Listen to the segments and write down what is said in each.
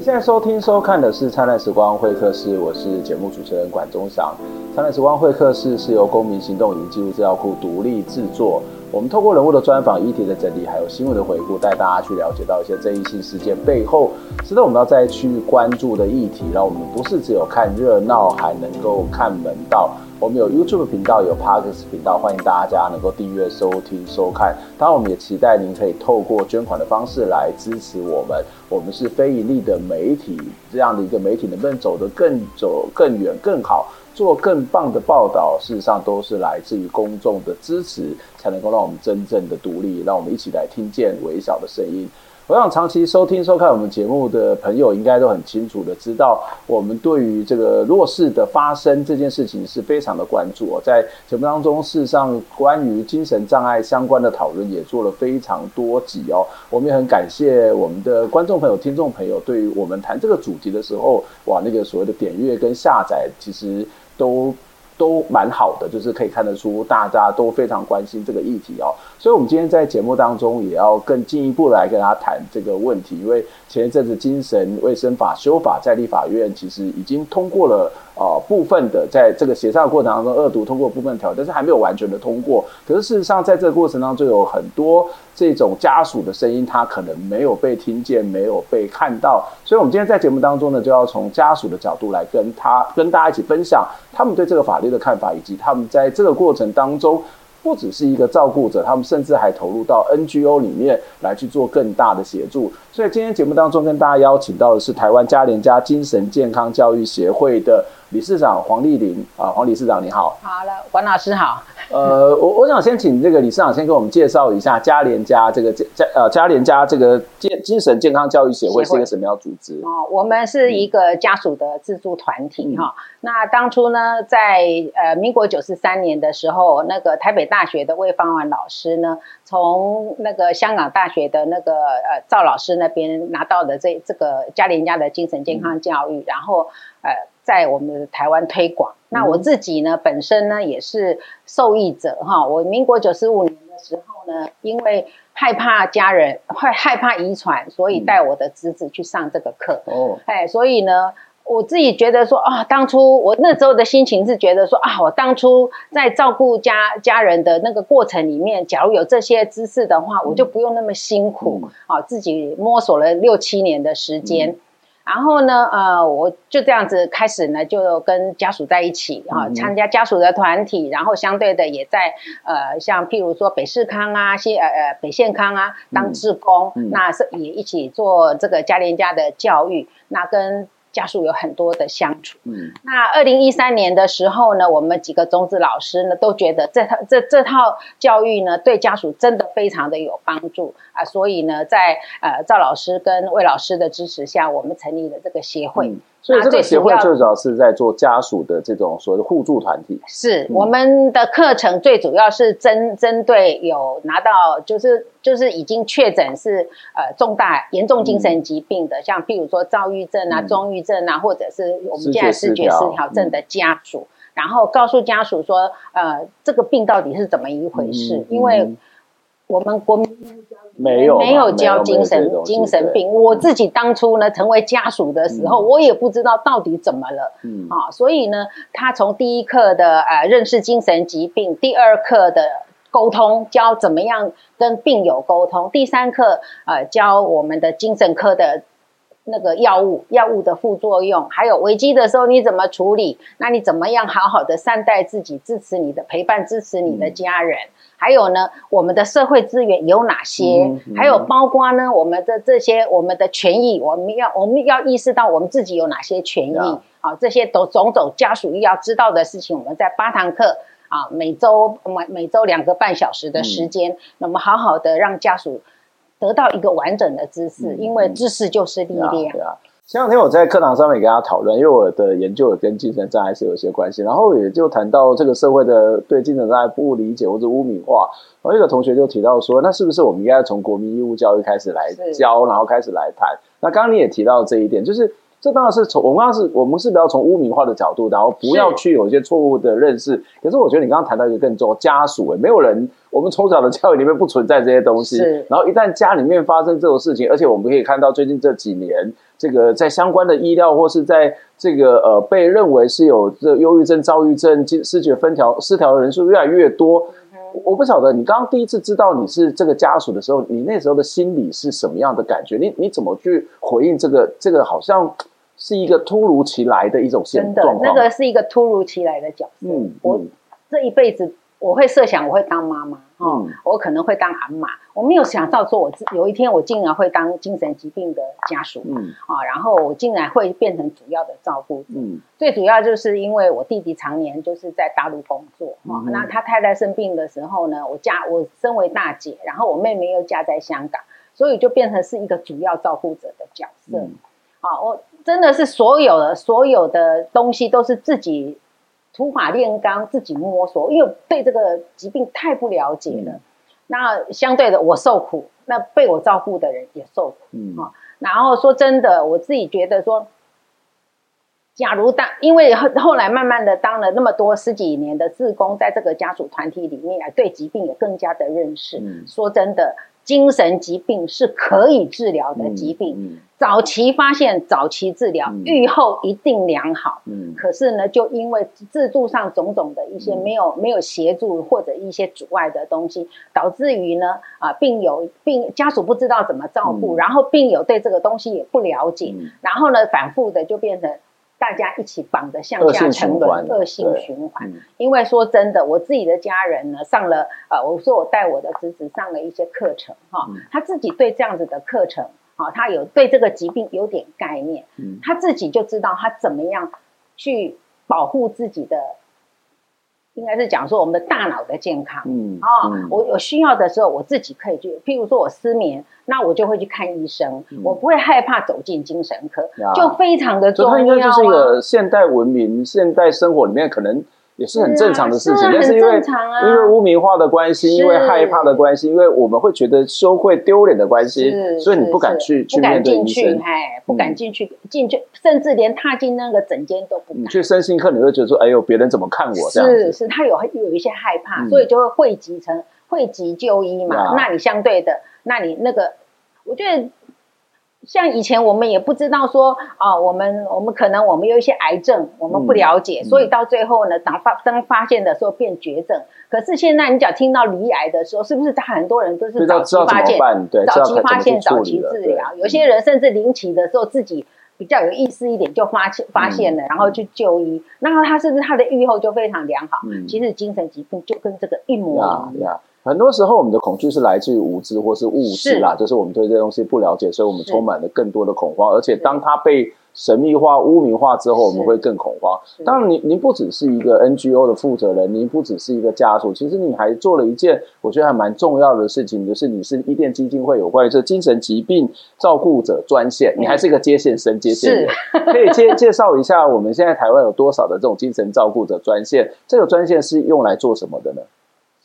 您现在收听、收看的是《灿烂时光会客室》，我是节目主持人管中祥。《灿烂时光会客室》是由公民行动影音记录资料库独立制作。我们透过人物的专访、议题的整理，还有新闻的回顾，带大家去了解到一些争议性事件背后值得我们要再去关注的议题。让我们不是只有看热闹，还能够看门道。我们有 YouTube 频道，有 Podcast 频道，欢迎大家能够订阅、收听、收看。当然，我们也期待您可以透过捐款的方式来支持我们。我们是非营利的媒体，这样的一个媒体能不能走得更走更远、更好，做更棒的报道，事实上都是来自于公众的支持，才能够让我们真正的独立。让我们一起来听见微小的声音。我想长期收听收看我们节目的朋友，应该都很清楚的知道，我们对于这个弱势的发生这件事情是非常的关注哦。在节目当中，事实上关于精神障碍相关的讨论也做了非常多集哦。我们也很感谢我们的观众朋友、听众朋友，对于我们谈这个主题的时候，哇，那个所谓的点阅跟下载，其实都。都蛮好的，就是可以看得出大家都非常关心这个议题哦，所以，我们今天在节目当中也要更进一步来跟大家谈这个问题，因为前一阵子精神卫生法修法在立法院其实已经通过了。啊、部分的在这个协商的过程当中，二读通过部分条，但是还没有完全的通过。可是事实上，在这个过程当中，有很多这种家属的声音，他可能没有被听见，没有被看到。所以，我们今天在节目当中呢，就要从家属的角度来跟他、跟大家一起分享他们对这个法律的看法，以及他们在这个过程当中。不只是一个照顾者，他们甚至还投入到 NGO 里面来去做更大的协助。所以今天节目当中跟大家邀请到的是台湾嘉连家精神健康教育协会的理事长黄丽玲啊，黄理事长你好。好了，黄老师好。呃，我我想先请这个李市长先给我们介绍一下嘉联家这个嘉呃嘉联家这个健精神健康教育协会是一个什么样组织？哦，我们是一个家属的自助团体哈、嗯。那当初呢，在呃民国九十三年的时候，那个台北大学的魏芳婉老师呢，从那个香港大学的那个呃赵老师那边拿到的这这个嘉联家的精神健康教育，嗯、然后呃在我们的台湾推广。那我自己呢，本身呢也是受益者哈。我民国九十五年的时候呢，因为害怕家人会害怕遗传，所以带我的侄子去上这个课。哦，哎，所以呢，我自己觉得说啊，当初我那时候的心情是觉得说啊，我当初在照顾家家人的那个过程里面，假如有这些知识的话，我就不用那么辛苦啊，自己摸索了六七年的时间。然后呢，呃，我就这样子开始呢，就跟家属在一起啊，参加家属的团体，然后相对的也在呃，像譬如说北市康啊，西呃呃北县康啊当志工，那是也一起做这个家连家的教育，那跟。家属有很多的相处。嗯，那二零一三年的时候呢，我们几个中职老师呢都觉得这套这这套教育呢对家属真的非常的有帮助啊，所以呢，在呃赵老师跟魏老师的支持下，我们成立了这个协会。嗯所以这个协会最主要是在做家属的这种所谓的互助团体。是我们的课程最主要是针针对有拿到就是就是已经确诊是呃重大严重精神疾病的，像譬如说躁郁症啊、中郁症啊，或者是我们现在视觉失调症的家属，然后告诉家属说呃这个病到底是怎么一回事，因为我们国民。没有没有教精神精神病，我自己当初呢成为家属的时候，嗯，我也不知道到底怎么了，嗯啊，所以呢，他从第一课的呃认识精神疾病，第二课的沟通教怎么样跟病友沟通，第三课呃教我们的精神科的那个药物，药物的副作用，还有危机的时候你怎么处理？那你怎么样好好的善待自己，支持你的陪伴，支持你的家人？嗯、还有呢，我们的社会资源有哪些？嗯嗯、还有包括呢，我们的这些我们的权益，我们要我们要意识到我们自己有哪些权益啊、嗯？这些都种种家属要知道的事情，我们在八堂课啊，每周每每周两个半小时的时间，那、嗯、么好好的让家属。得到一个完整的知识，因为知识就是力量。前两天我在课堂上面跟大家讨论，因为我的研究也跟精神障碍是有些关系，然后也就谈到这个社会的对精神障碍不理解或者污名化。然后一个同学就提到说，那是不是我们应该从国民义务教育开始来教，然后开始来谈？那刚刚你也提到这一点，就是。这当然是从我们刚刚是，我们是比较从污名化的角度，然后不要去有一些错误的认识。可是我觉得你刚刚谈到一个更重要，家属，没有人，我们从小的教育里面不存在这些东西。是。然后一旦家里面发生这种事情，而且我们可以看到最近这几年，这个在相关的医疗或是在这个呃被认为是有这忧郁症、躁郁症、视觉分条失调的人数越来越多。我不晓得你刚刚第一次知道你是这个家属的时候，你那时候的心理是什么样的感觉？你你怎么去回应这个？这个好像是一个突如其来的一种现状。那个是一个突如其来的角色。嗯，我这一辈子。我会设想我会当妈妈，哦、嗯，我可能会当阿妈。我没有想到说，我有一天我竟然会当精神疾病的家属，嗯，啊，然后我竟然会变成主要的照顾者。嗯，最主要就是因为我弟弟常年就是在大陆工作，哈、嗯，那他太太生病的时候呢，我家我身为大姐，然后我妹妹又嫁在香港，所以就变成是一个主要照顾者的角色。嗯，啊，我真的是所有的所有的东西都是自己。土法炼钢，自己摸索，因为对这个疾病太不了解了。嗯、那相对的，我受苦，那被我照顾的人也受苦。嗯，啊，然后说真的，我自己觉得说，假如当，因为后后来慢慢的当了那么多十几年的志工，在这个家属团体里面啊，对疾病也更加的认识。嗯、说真的。精神疾病是可以治疗的疾病，嗯。嗯、早期发现、早期治疗，预、嗯、后一定良好。嗯、可是呢，就因为制度上种种的一些没有、嗯、没有协助或者一些阻碍的东西，导致于呢啊，病友病家属不知道怎么照顾，嗯、然后病友对这个东西也不了解，嗯、然后呢，反复的就变成。大家一起绑着向下沉沦，恶性循环。因为说真的，我自己的家人呢，上了呃，我说我带我的侄子上了一些课程哈，他自己对这样子的课程啊，他有对这个疾病有点概念，他自己就知道他怎么样去保护自己的。应该是讲说我们的大脑的健康，嗯啊，哦嗯、我有需要的时候，我自己可以去，譬如说我失眠，那我就会去看医生，嗯、我不会害怕走进精神科，呀就非常的重要。它应该就是一个现代文明、现代生活里面可能。也是很正常的事情，啊、但是因为因为污名化的关系，因为害怕的关系，因为我们会觉得羞愧、丢脸的关系，所以你不敢去去面对医生，哎，不敢进去进去，甚至连踏进那个诊间都不敢。你去身心科，你会觉得说，哎呦，别人怎么看我？这样是是，他有有一些害怕，所以就会汇集成汇集就医嘛。嗯、那你相对的，那你那个，我觉得。像以前我们也不知道说啊，我们我们可能我们有一些癌症，我们不了解，嗯、所以到最后呢，当发当发现的时候变绝症。可是现在你只要听到离癌的时候，是不是他很多人都是早期发现，早期发现早期治疗？有些人甚至临期的时候自己比较有意思一点就发现发现了，嗯、然后去就医，那他是不是他的预后就非常良好？嗯、其实精神疾病就跟这个一模一样。很多时候，我们的恐惧是来自于无知或是误知啦，就是我们对这些东西不了解，所以我们充满了更多的恐慌。而且，当它被神秘化、污名化之后，我们会更恐慌。当然，您您不只是一个 NGO 的负责人，您不只是一个家属，其实你还做了一件我觉得还蛮重要的事情，就是你是伊甸基金会有关于这精神疾病照顾者专线，你还是一个接线生、接线员，可以介介绍一下我们现在台湾有多少的这种精神照顾者专线？这个专线是用来做什么的呢？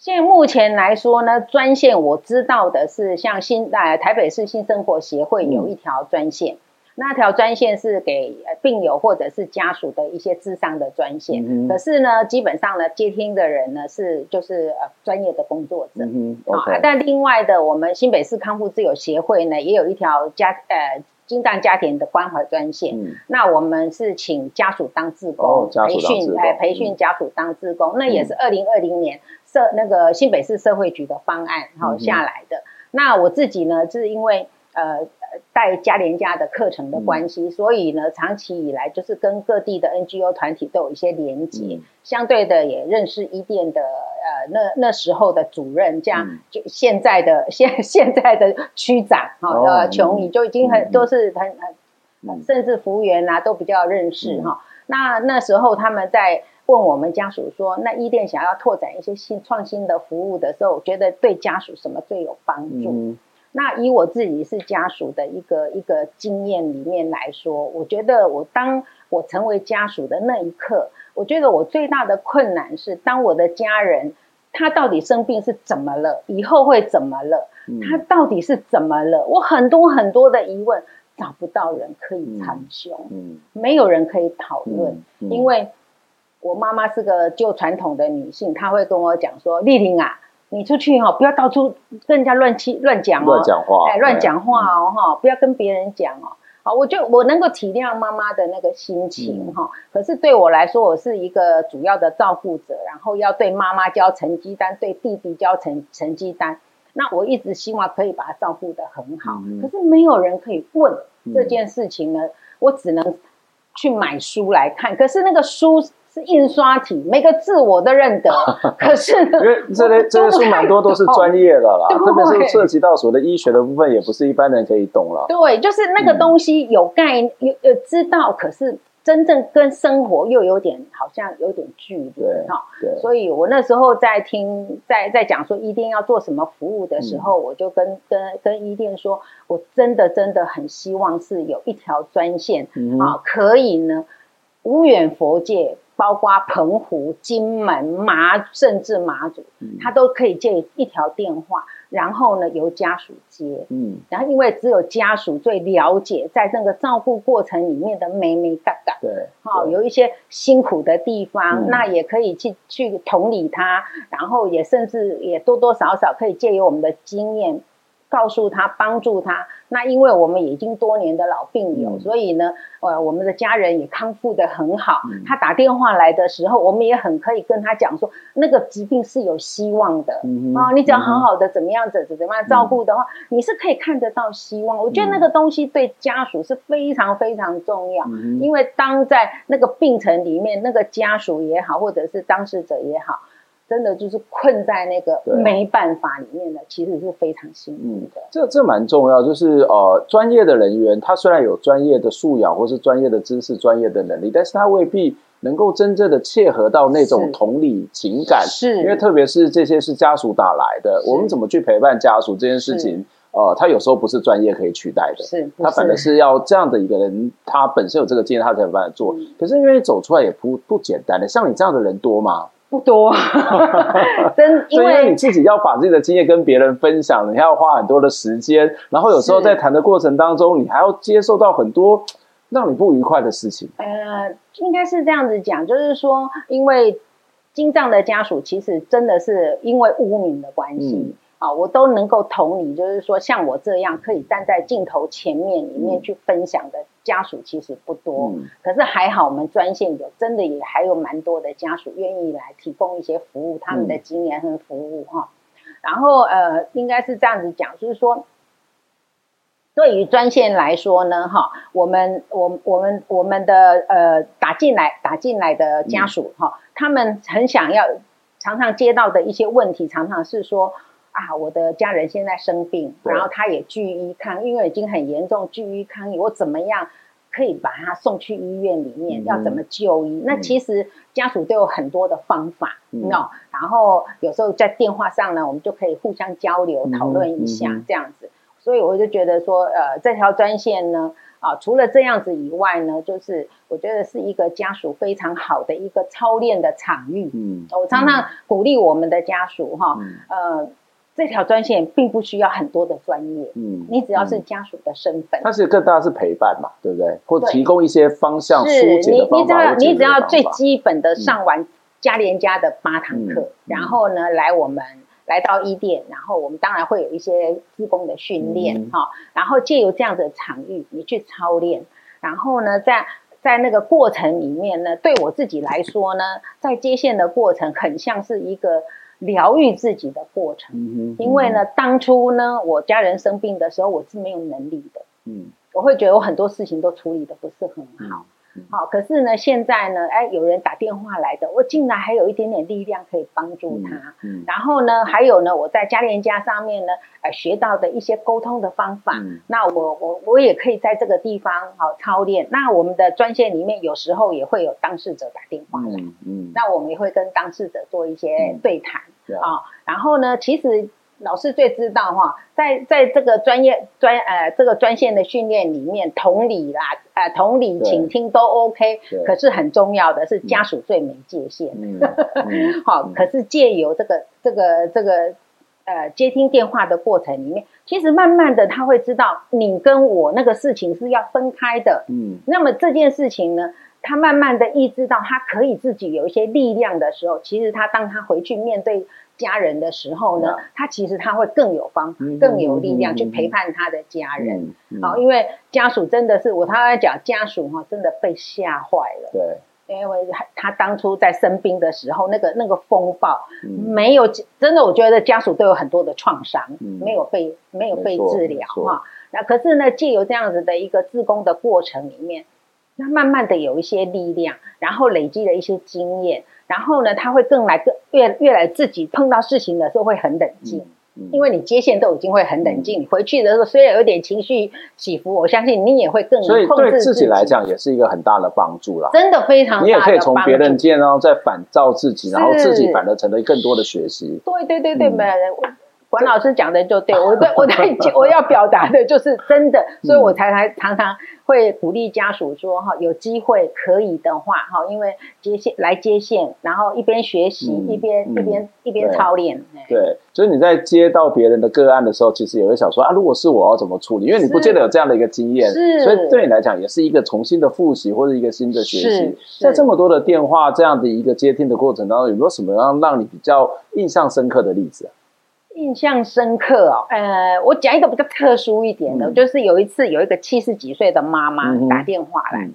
现在目前来说呢，专线我知道的是，像新呃台北市新生活协会有一条专线，嗯、那条专线是给病友或者是家属的一些智商的专线。嗯、可是呢，基本上呢，接听的人呢是就是呃专业的工作者。嗯 okay、但另外的，我们新北市康复自由协会呢，也有一条家呃精障家庭的关怀专线。嗯、那我们是请家属当志工，哦、培训哎培训家属当志工，嗯、那也是二零二零年。社那个新北市社会局的方案，然后下来的。嗯、那我自己呢，是因为呃带嘉联家的课程的关系，嗯、所以呢，长期以来就是跟各地的 NGO 团体都有一些连接，嗯、相对的也认识伊甸的呃那那时候的主任，这样、嗯、就现在的现现在的区长哈、哦、呃琼仪就已经很、嗯、都是很很、嗯、甚至服务员啊都比较认识哈。那那时候他们在。问我们家属说，那伊甸想要拓展一些新创新的服务的时候，我觉得对家属什么最有帮助？嗯、那以我自己是家属的一个一个经验里面来说，我觉得我当我成为家属的那一刻，我觉得我最大的困难是，当我的家人他到底生病是怎么了，以后会怎么了，嗯、他到底是怎么了？我很多很多的疑问，找不到人可以参详，嗯、没有人可以讨论，嗯。嗯、因为。我妈妈是个旧传统的女性，她会跟我讲说：“丽玲啊，你出去哈，不要到处跟人家乱七乱讲哦，乱讲话，哎，乱讲话哦，哈，不要跟别人讲哦。”好，我就我能够体谅妈妈的那个心情哈。可是对我来说，我是一个主要的照顾者，然后要对妈妈交成绩单，对弟弟交成成绩单。那我一直希望可以把他照顾得很好，可是没有人可以问这件事情呢，我只能去买书来看。可是那个书。是印刷体，每个字我都认得。可是，因为这类这些书蛮多都是专业的啦，特别是涉及到所谓的医学的部分，也不是一般人可以懂了。对，就是那个东西有概念，有有知道，可是真正跟生活又有点好像有点距离。对，对。所以我那时候在听，在在讲说一定要做什么服务的时候，我就跟跟跟伊甸说，我真的真的很希望是有一条专线啊，可以呢，无远弗届。包括澎湖、金门、马，甚至马祖，他都可以借一条电话，然后呢由家属接。嗯，然后因为只有家属最了解，在那个照顾过程里面的美美嘎嘎，对，好有一些辛苦的地方，那也可以去去同理他，然后也甚至也多多少少可以借由我们的经验。告诉他，帮助他。那因为我们已经多年的老病友，嗯、所以呢，呃，我们的家人也康复的很好。嗯、他打电话来的时候，我们也很可以跟他讲说，那个疾病是有希望的。啊，你只要好好的怎么样子，怎么样照顾的话，嗯、你是可以看得到希望。我觉得那个东西对家属是非常非常重要，嗯、因为当在那个病程里面，那个家属也好，或者是当事者也好。真的就是困在那个没办法里面的，其实是非常辛苦的。嗯、这这蛮重要，就是呃，专业的人员他虽然有专业的素养或是专业的知识、专业的能力，但是他未必能够真正的切合到那种同理情感。是，因为特别是这些是家属打来的，我们怎么去陪伴家属这件事情，呃，他有时候不是专业可以取代的。是，他反而是要这样的一个人，他本身有这个经验，他才有办法做。嗯、可是因为走出来也不不简单的，像你这样的人多吗？不多，真因为你自己要把自己的经验跟别人分享，你还要花很多的时间，然后有时候在谈的过程当中，你还要接受到很多 让你不愉快的事情。呃，应该是这样子讲，就是说，因为金藏的家属其实真的是因为污名的关系。嗯啊，我都能够同你，就是说像我这样可以站在镜头前面里面去分享的家属其实不多，嗯、可是还好我们专线有，真的也还有蛮多的家属愿意来提供一些服务，他们的经验和服务哈。嗯、然后呃，应该是这样子讲，就是说，对于专线来说呢，哈，我们我我们我们的呃打进来打进来的家属哈，嗯、他们很想要，常常接到的一些问题，常常是说。啊，我的家人现在生病，然后他也拒医抗，因为已经很严重，拒医抗议，我怎么样可以把他送去医院里面？嗯、要怎么就医？嗯、那其实家属都有很多的方法，嗯、然后有时候在电话上呢，我们就可以互相交流、讨论一下这样子。所以我就觉得说，呃，这条专线呢，啊，除了这样子以外呢，就是我觉得是一个家属非常好的一个操练的场域。嗯，我常常鼓励我们的家属哈，嗯、呃。这条专线并不需要很多的专业，嗯，你只要是家属的身份，它是更大是陪伴嘛，对不对？或提供一些方向，是你你只要你只要最基本的上完嘉联家的八堂课，嗯、然后呢来我们来到一店，然后我们当然会有一些志工的训练哈，嗯、然后借由这样的场域，你去操练，然后呢在在那个过程里面呢，对我自己来说呢，在接线的过程很像是一个。疗愈自己的过程，因为呢，当初呢，我家人生病的时候，我是没有能力的，嗯，我会觉得我很多事情都处理的不是很好。好，可是呢，现在呢，哎，有人打电话来的，我竟然还有一点点力量可以帮助他。嗯，嗯，然后呢，还有呢，我在家联家上面呢，呃，学到的一些沟通的方法，嗯，那我我我也可以在这个地方好操练。那我们的专线里面有时候也会有当事者打电话来，嗯，嗯，那我们也会跟当事者做一些对谈，啊，然后呢，其实。老师最知道哈，在在这个专业专呃这个专线的训练里面，同理啦，呃同理倾听都 OK，可是很重要的是家属最没界限。好、嗯，可是借由这个这个这个呃接听电话的过程里面，其实慢慢的他会知道你跟我那个事情是要分开的。嗯，那么这件事情呢，他慢慢的意识到他可以自己有一些力量的时候，其实他当他回去面对。家人的时候呢，他其实他会更有方法，更有力量去陪伴他的家人。好，因为家属真的是我他在讲家属哈，真的被吓坏了。对，因为他他当初在生病的时候，那个那个风暴没有真的，我觉得家属都有很多的创伤，没有被没有被治疗哈。那可是呢，借由这样子的一个自工的过程里面，那慢慢的有一些力量，然后累积了一些经验。然后呢，他会更来更越越来自己碰到事情的时候会很冷静，因为你接线都已经会很冷静。回去的时候虽然有点情绪起伏，我相信你也会更。所以对自己来讲也是一个很大的帮助啦。真的非常大的。你也可以从别人见，然后再反照自己，然后自己反而成了更多的学习。对对对对，没有人。管老师讲的就对，我在我在 我要表达的就是真的，所以我才才常常会鼓励家属说哈，有机会可以的话哈，因为接线来接线，然后一边学习一边一边一边操练。对，所以你在接到别人的个案的时候，其实也会想说啊，如果是我要怎么处理？因为你不见得有这样的一个经验，是，所以对你来讲也是一个重新的复习或者一个新的学习。在这么多的电话这样的一个接听的过程当中，有没有什么让让你比较印象深刻的例子？印象深刻哦，呃，我讲一个比较特殊一点的，嗯、就是有一次有一个七十几岁的妈妈打电话来。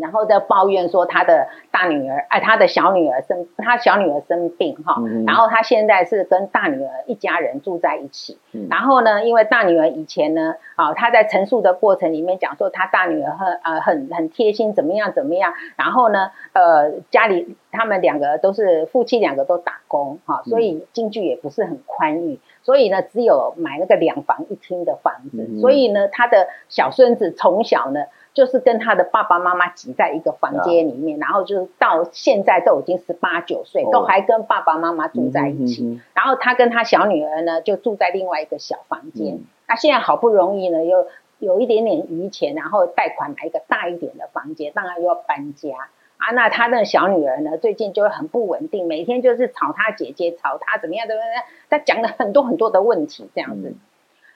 然后在抱怨说他的大女儿，哎，他的小女儿生，他小女儿生病哈，嗯、然后他现在是跟大女儿一家人住在一起。嗯、然后呢，因为大女儿以前呢，啊，他在陈述的过程里面讲说，他大女儿很呃很很贴心，怎么样怎么样。然后呢，呃，家里他们两个都是夫妻两个都打工哈，所以经济也不是很宽裕，所以呢，只有买那个两房一厅的房子。嗯、所以呢，他的小孙子从小呢。就是跟他的爸爸妈妈挤在一个房间里面，啊、然后就是到现在都已经十八九岁，哦、都还跟爸爸妈妈住在一起。然后他跟他小女儿呢，就住在另外一个小房间。嗯、那现在好不容易呢，又有一点点余钱，然后贷款买一个大一点的房间，当然又要搬家啊。那他的小女儿呢，最近就会很不稳定，每天就是吵他姐姐，吵他怎么样怎么样，他讲了很多很多的问题这样子。嗯、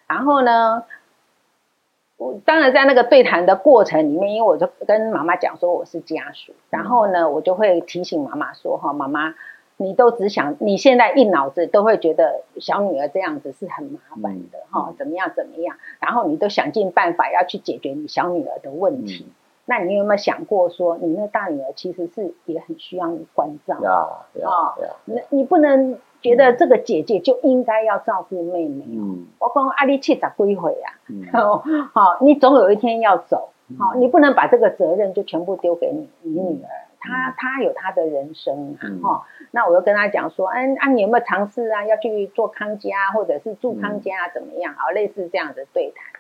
然后呢，我当然在那个对谈的过程里面，因为我就跟妈妈讲说我是家属，然后呢，我就会提醒妈妈说哈，妈妈，你都只想你现在一脑子都会觉得小女儿这样子是很麻烦的哈，怎么样怎么样，然后你都想尽办法要去解决你小女儿的问题，那你有没有想过说，你那大女儿其实是也很需要你关照啊？你你不能。觉得这个姐姐就应该要照顾妹妹。嗯，我讲阿丽气咋归回啊，好、嗯。哦，你总有一天要走，好、嗯。哦，你不能把这个责任就全部丢给你你女儿，她她有她的人生啊，哈。那我又跟她讲说，嗯，啊，你有没有尝试啊，要去做康家或者是住康家怎么样？好，类似这样的对谈。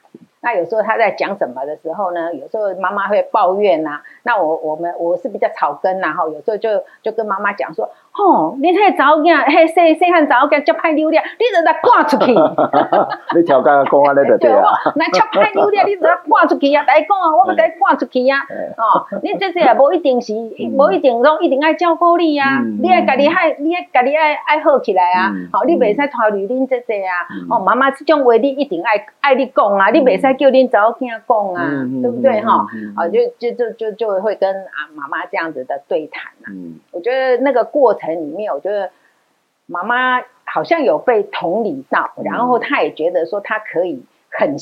那有时候他在讲什么的时候呢？有时候妈妈会抱怨呐、啊。那我我们我是比较草根呐，哈，有时候就就跟妈妈讲说。吼，你太早囝，嘿，细细汉早囝，就歹流量，你就来赶出去。你调侃讲安尼就对啊。那就歹流量，你就来赶出去啊！来讲啊，我们来赶出去啊。哦，你这些也无一定是，无一定拢一定爱照顾你啊。你爱家己爱，你爱家己爱爱好起来啊。好，你袂使拖累恁这些啊。哦，妈妈这种话你一定爱爱你讲啊，你袂使叫恁早听讲啊，对不对哈？啊，就就就就就会跟啊妈妈这样子的对谈啊。我觉得那个过程。里面，我觉得妈妈好像有被同理到，然后她也觉得说她可以很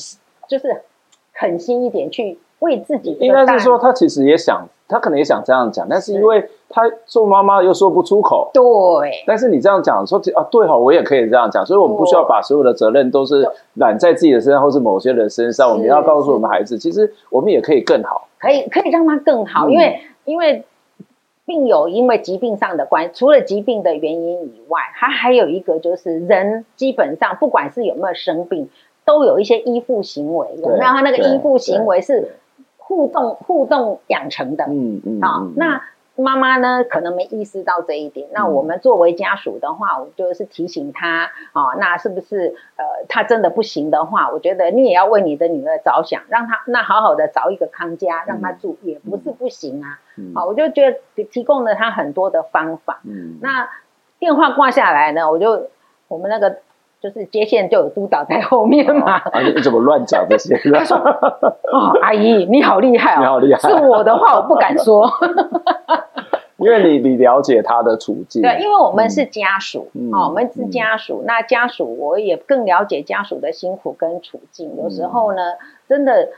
就是狠心一点去为自己。应该是说，她其实也想，他可能也想这样讲，但是因为他做妈妈又说不出口，对。但是你这样讲说啊，对哈，我也可以这样讲，所以我们不需要把所有的责任都是揽在自己的身上，或是某些人身上。我们要告诉我们孩子，其实我们也可以更好，可以可以让他更好，因为因为病友因为疾病上的关系，除了疾病的原因以外，他还有一个就是人基本上不管是有没有生病，都有一些依附行为，有没有？他那个依附行为是。互动互动养成的，嗯嗯，好、哦，那妈妈呢可能没意识到这一点。嗯、那我们作为家属的话，我就是提醒他，哦，那是不是呃，他真的不行的话，我觉得你也要为你的女儿着想，让他那好好的找一个康家让他住，嗯、也不是不行啊。嗯，好，我就觉得提供了他很多的方法。嗯，那电话挂下来呢，我就我们那个。就是接线就有督导在后面嘛。啊，你怎么乱讲这些？他说：“哦，阿姨你好厉害哦，你好厉害。是我的话我不敢说，因为你你了解他的处境。对，因为我们是家属，嗯、哦，我们是家属，嗯、那家属我也更了解家属的辛苦跟处境。有时候呢，真的。”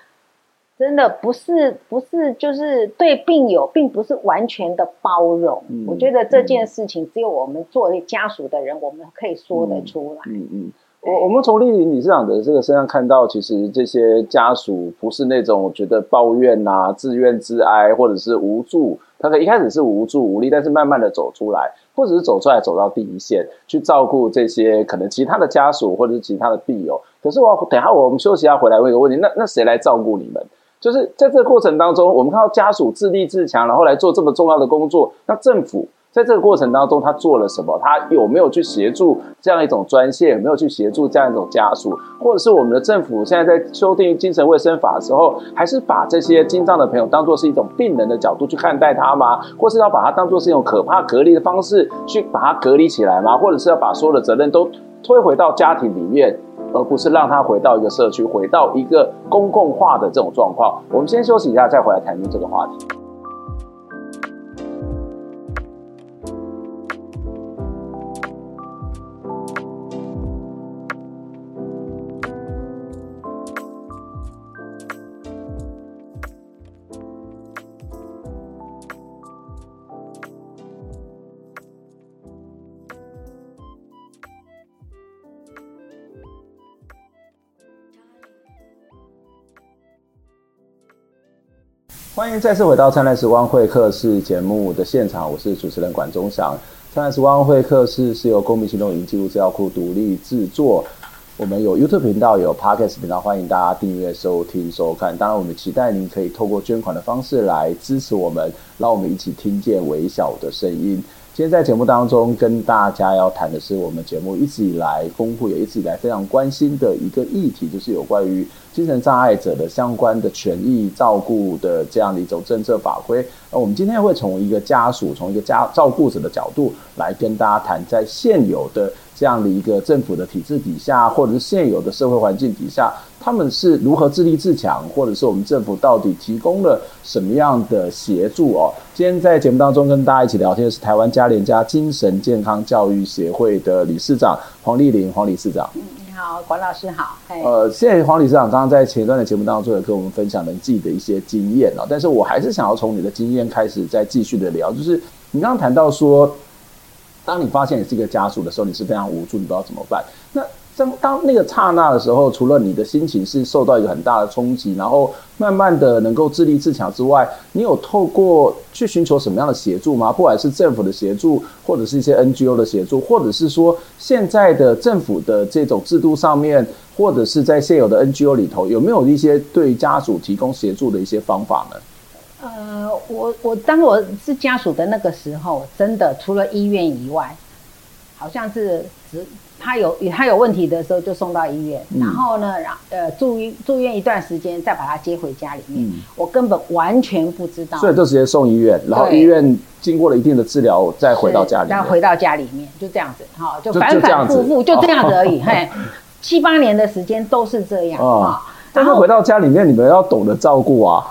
真的不是不是，就是对病友并不是完全的包容。嗯、我觉得这件事情只有我们作为家属的人，我们可以说得出来。嗯嗯，我我们从丽玲理事长的这个身上看到，其实这些家属不是那种觉得抱怨啊、自怨自哀，或者是无助。他可一开始是无助无力，但是慢慢的走出来，或者是走出来走到第一线去照顾这些可能其他的家属或者是其他的病友。可是我等一下我们休息一下回来问一个问题：那那谁来照顾你们？就是在这个过程当中，我们看到家属自立自强，然后来做这么重要的工作。那政府在这个过程当中，他做了什么？他有没有去协助这样一种专线？有没有去协助这样一种家属？或者是我们的政府现在在修订精神卫生法的时候，还是把这些精障的朋友当作是一种病人的角度去看待他吗？或是要把他当作是一种可怕隔离的方式去把他隔离起来吗？或者是要把所有的责任都推回到家庭里面？而不是让他回到一个社区，回到一个公共化的这种状况。我们先休息一下，再回来谈论这个话题。欢迎再次回到灿烂时光会客室节目的现场，我是主持人管中祥。灿烂时光会客室是由公民行动影音记录资料库独立制作，我们有 YouTube 频道，有 Podcast 频道，欢迎大家订阅、收听、收看。当然，我们期待您可以透过捐款的方式来支持我们，让我们一起听见微小的声音。今天在节目当中跟大家要谈的是我们节目一直以来丰富也一直以来非常关心的一个议题，就是有关于精神障碍者的相关的权益照顾的这样的一种政策法规。那我们今天会从一个家属、从一个家照顾者的角度来跟大家谈，在现有的这样的一个政府的体制底下，或者是现有的社会环境底下。他们是如何自立自强，或者是我们政府到底提供了什么样的协助哦？今天在节目当中跟大家一起聊天的是台湾家连家精神健康教育协会的理事长黄丽玲，黄理事长。好，管老师好。呃，谢谢黄理事长刚刚在前一段的节目当中也跟我们分享了自己的一些经验哦，但是我还是想要从你的经验开始再继续的聊，就是你刚刚谈到说，当你发现你是一个家属的时候，你是非常无助，你不知道怎么办。那当当那个刹那的时候，除了你的心情是受到一个很大的冲击，然后慢慢的能够自立自强之外，你有透过去寻求什么样的协助吗？不管是政府的协助，或者是一些 NGO 的协助，或者是说现在的政府的这种制度上面，或者是在现有的 NGO 里头，有没有一些对家属提供协助的一些方法呢？呃，我我当我是家属的那个时候，真的除了医院以外，好像是只。他有他有问题的时候就送到医院，嗯、然后呢，然呃住院住院一段时间，再把他接回家里面。嗯、我根本完全不知道，所以就直接送医院，然后医院经过了一定的治疗，再回到家里面，再回到家里面，就这样子哈，就反反复复就这样子而已。嘿，七八年的时间都是这样啊。但是回到家里面，你们要懂得照顾啊。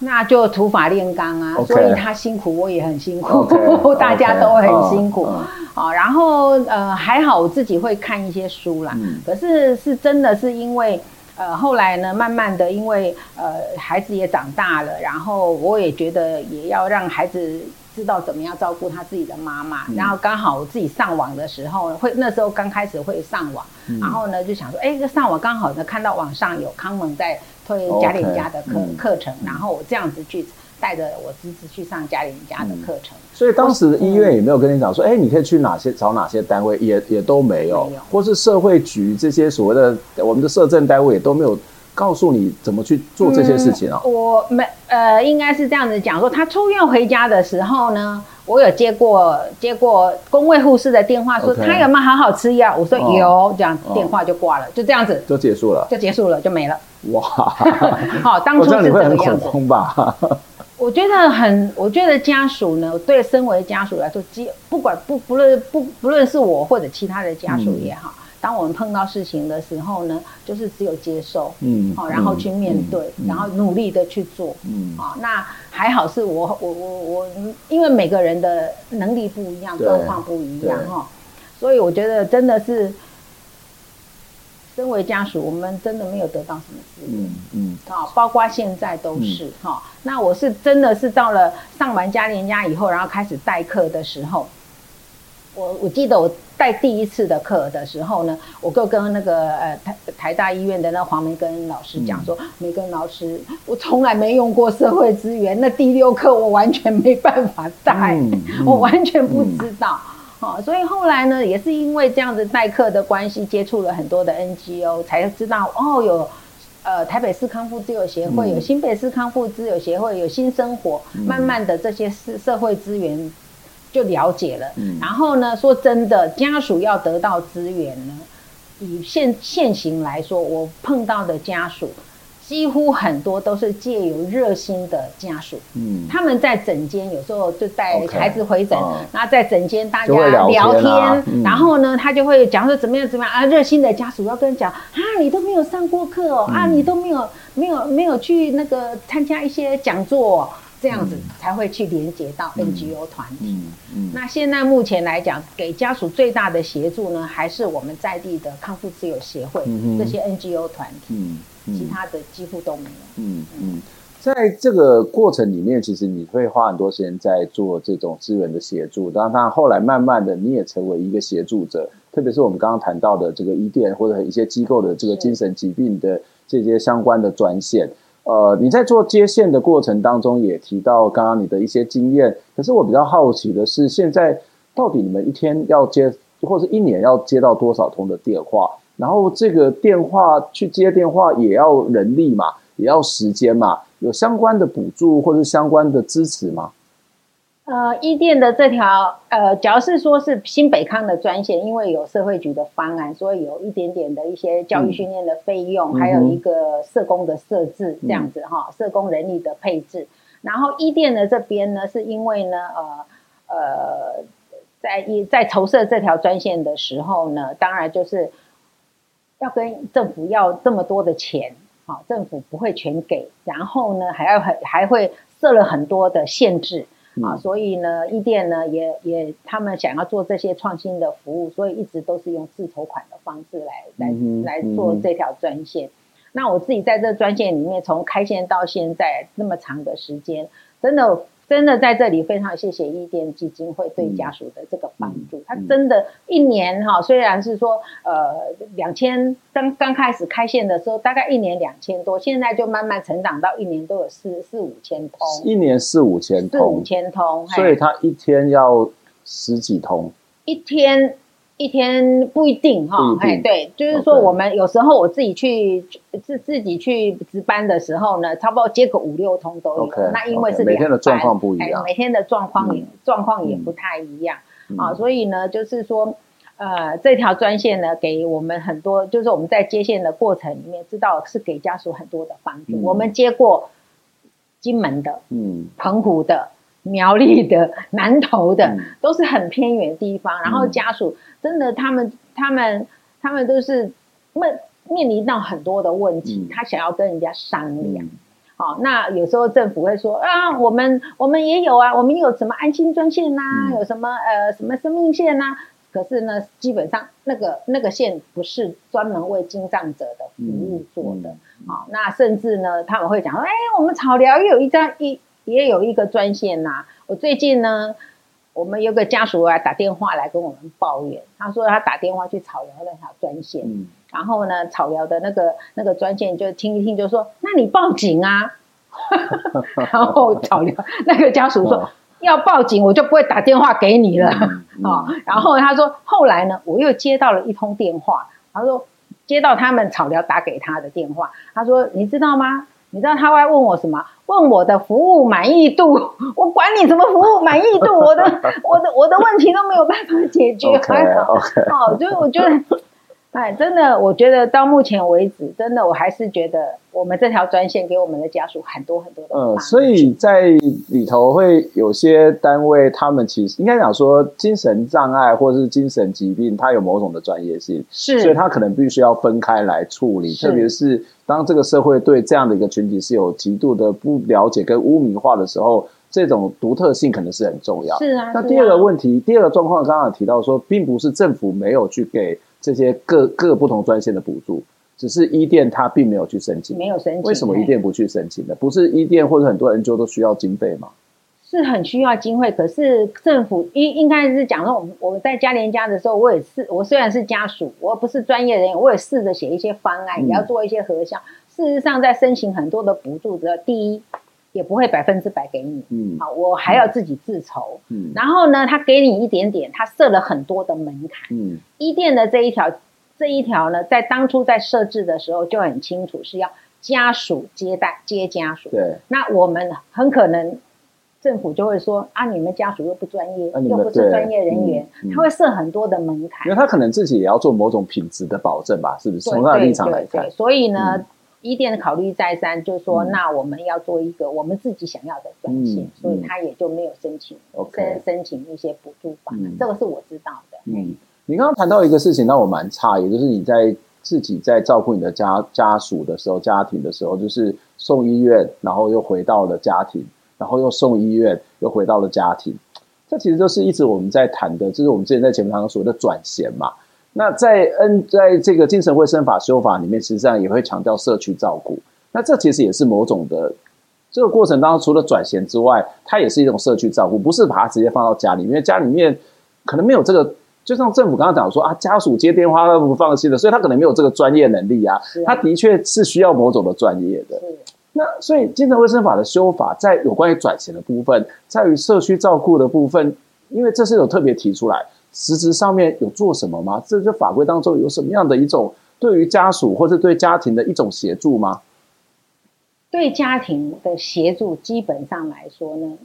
那就土法炼钢啊，所以他辛苦，我也很辛苦，大家都很辛苦。好，然后呃还好我自己会看一些书啦，可是是真的是因为呃，后来呢，慢慢的，因为呃，孩子也长大了，然后我也觉得也要让孩子知道怎么样照顾他自己的妈妈。嗯、然后刚好我自己上网的时候，会那时候刚开始会上网，嗯、然后呢就想说，哎，这上网刚好呢看到网上有康蒙在推嘉莲家的课、课程，嗯、然后我这样子去。带着我侄子去上嘉莲家的课程，嗯，所以当时的医院也没有跟你讲说，哎、嗯欸，你可以去哪些找哪些单位，也也都没有，或是社会局这些所谓的我们的社政单位也都没有告诉你怎么去做这些事情啊。嗯、我没呃，应该是这样子讲说，他出院回家的时候呢，我有接过接过公卫护士的电话，说他有没有好好吃药，我说有，哦、这样电话就挂了，就这样子。就结束了，就结束了，就没了。哇，好，当初是这个样子。吧？我觉得很，我觉得家属呢，对身为家属来说，不管不不论不不论是我或者其他的家属也好，嗯、当我们碰到事情的时候呢，就是只有接受，嗯，好，然后去面对，嗯、然后努力的去做，嗯，啊，那还好是我我我我，因为每个人的能力不一样，状况不一样哈，所以我觉得真的是。身为家属，我们真的没有得到什么资源，嗯嗯，啊，包括现在都是哈、嗯。那我是真的是到了上完嘉年家以后，然后开始代课的时候，我我记得我带第一次的课的时候呢，我就跟那个呃台台大医院的那黄梅根老师讲说，嗯、梅根老师，我从来没用过社会资源，那第六课我完全没办法带，嗯嗯、我完全不知道。嗯好，所以后来呢，也是因为这样子代课的关系，接触了很多的 NGO，才知道哦，有呃台北市康复之友协会，嗯、有新北市康复之友协会，有新生活，嗯、慢慢的这些社社会资源就了解了。嗯、然后呢，说真的，家属要得到资源呢，以现现行来说，我碰到的家属。几乎很多都是借由热心的家属，嗯，他们在诊间有时候就带孩子回诊，然后在诊间大家聊天，然后呢，他就会讲说怎么样怎么样啊，热心的家属要跟你讲啊，你都没有上过课哦，啊，你都没有没有没有去那个参加一些讲座，这样子才会去连接到 NGO 团体。嗯嗯，那现在目前来讲，给家属最大的协助呢，还是我们在地的康复之友协会这些 NGO 团体。嗯。其他的几乎都没有。嗯嗯，在这个过程里面，其实你会花很多时间在做这种资源的协助。当然，后来慢慢的你也成为一个协助者，特别是我们刚刚谈到的这个医店或者一些机构的这个精神疾病的这些相关的专线。呃，你在做接线的过程当中也提到刚刚你的一些经验。可是我比较好奇的是，现在到底你们一天要接，或者一年要接到多少通的电话？然后这个电话去接电话也要人力嘛，也要时间嘛，有相关的补助或者相关的支持吗？呃，一店的这条呃，假如是说是新北康的专线，因为有社会局的方案，所以有一点点的一些教育训练的费用，嗯、还有一个社工的设置这样子哈，嗯、社工人力的配置。然后一店的这边呢，是因为呢，呃呃，在一在筹设这条专线的时候呢，当然就是。要跟政府要这么多的钱，好，政府不会全给，然后呢，还要还还会设了很多的限制啊，嗯、所以呢，一店呢也也他们想要做这些创新的服务，所以一直都是用自筹款的方式来来、嗯、来做这条专线。嗯、那我自己在这专线里面，从开线到现在那么长的时间，真的。真的在这里非常谢谢伊甸基金会对家属的这个帮助。他真的，一年哈，虽然是说呃两千刚刚开始开线的时候，大概一年两千多，现在就慢慢成长到一年都有四四五千通。一年四五千通，四五千通，所以他一天要十几通。一天。一天不一定哈，哎，对，就是说我们有时候我自己去自自己去值班的时候呢，差不多接个五六通都有。那因为是每天的状况不一样，每天的状况也状况也不太一样。啊，所以呢，就是说，呃，这条专线呢，给我们很多，就是我们在接线的过程里面，知道是给家属很多的帮助。我们接过金门的，嗯，澎湖的。苗栗的、南投的，嗯、都是很偏远的地方，然后家属真的，他们、他们、他们都是面面临到很多的问题，嗯、他想要跟人家商量。嗯、好，那有时候政府会说啊，我们我们也有啊，我们有什么安心专线呐、有什么呃什么生命线呐、啊。可是呢，基本上那个那个线不是专门为经障者的服务做的。嗯。嗯、好，那甚至呢，他们会讲说，哎，我们草寮也有一张一也有一个专线呐、啊。我最近呢，我们有个家属来打电话来跟我们抱怨，他说他打电话去草寮那条专线，嗯、然后呢，草寮的那个那个专线就听一听，就说，那你报警啊。然后草寮那个家属说。哦要报警，我就不会打电话给你了啊、嗯嗯 哦。然后他说，后来呢，我又接到了一通电话。他说，接到他们草寮打给他的电话。他说，你知道吗？你知道他会问我什么？问我的服务满意度。我管你什么服务满意度，我的我的我的问题都没有办法解决。Okay, okay. 哦，所以我觉得。哎，真的，我觉得到目前为止，真的，我还是觉得我们这条专线给我们的家属很多很多的。嗯，所以在里头会有些单位，他们其实应该讲说，精神障碍或者是精神疾病，它有某种的专业性，是，所以它可能必须要分开来处理。特别是当这个社会对这样的一个群体是有极度的不了解跟污名化的时候，这种独特性可能是很重要。是啊。那第二个问题，啊、第二个状况，刚刚有提到说，并不是政府没有去给。这些各各不同专线的补助，只是一店它并没有去申请，没有申请。为什么一店不去申请呢？不是一店或者很多人就都需要经费吗？是很需要经费，可是政府应应该是讲说，我们我们在佳莲家的时候，我也是我虽然是家属，我不是专业人员，我也试着写一些方案，嗯、也要做一些核销。事实上，在申请很多的补助的，第一。也不会百分之百给你，嗯，好，我还要自己自筹，嗯，然后呢，他给你一点点，他设了很多的门槛，嗯，一店的这一条，这一条呢，在当初在设置的时候就很清楚，是要家属接待接家属，对，那我们很可能政府就会说啊，你们家属又不专业，啊、又不是专业人员，嗯嗯、他会设很多的门槛，因为他可能自己也要做某种品质的保证吧，是不是？从他的立场来看，所以呢。嗯伊甸的考虑再三，就是说，嗯、那我们要做一个我们自己想要的专线，嗯、所以他也就没有申请，Okay. 申请一些补助方案。嗯、这个是我知道的。嗯，你刚刚谈到一个事情，让我蛮诧异，也就是你在自己在照顾你的家家属的时候，家庭的时候，就是送医院，然后又回到了家庭，然后又送医院，又回到了家庭。这其实就是一直我们在谈的，就是我们之前在节目当中所谓的转衔嘛。那在 N 在这个精神卫生法修法里面，实际上也会强调社区照顾。那这其实也是某种的这个过程当中，除了转衔之外，它也是一种社区照顾，不是把它直接放到家里，因为家里面可能没有这个，就像政府刚刚讲说啊，家属接电话都不放心的，所以他可能没有这个专业能力啊。他的确是需要某种的专业的。那所以精神卫生法的修法，在有关于转型的部分，在于社区照顾的部分，因为这是有特别提出来。实质上面有做什么吗？这个法规当中有什么样的一种对于家属或者对家庭的一种协助吗？对家庭的协助，基本上来说呢，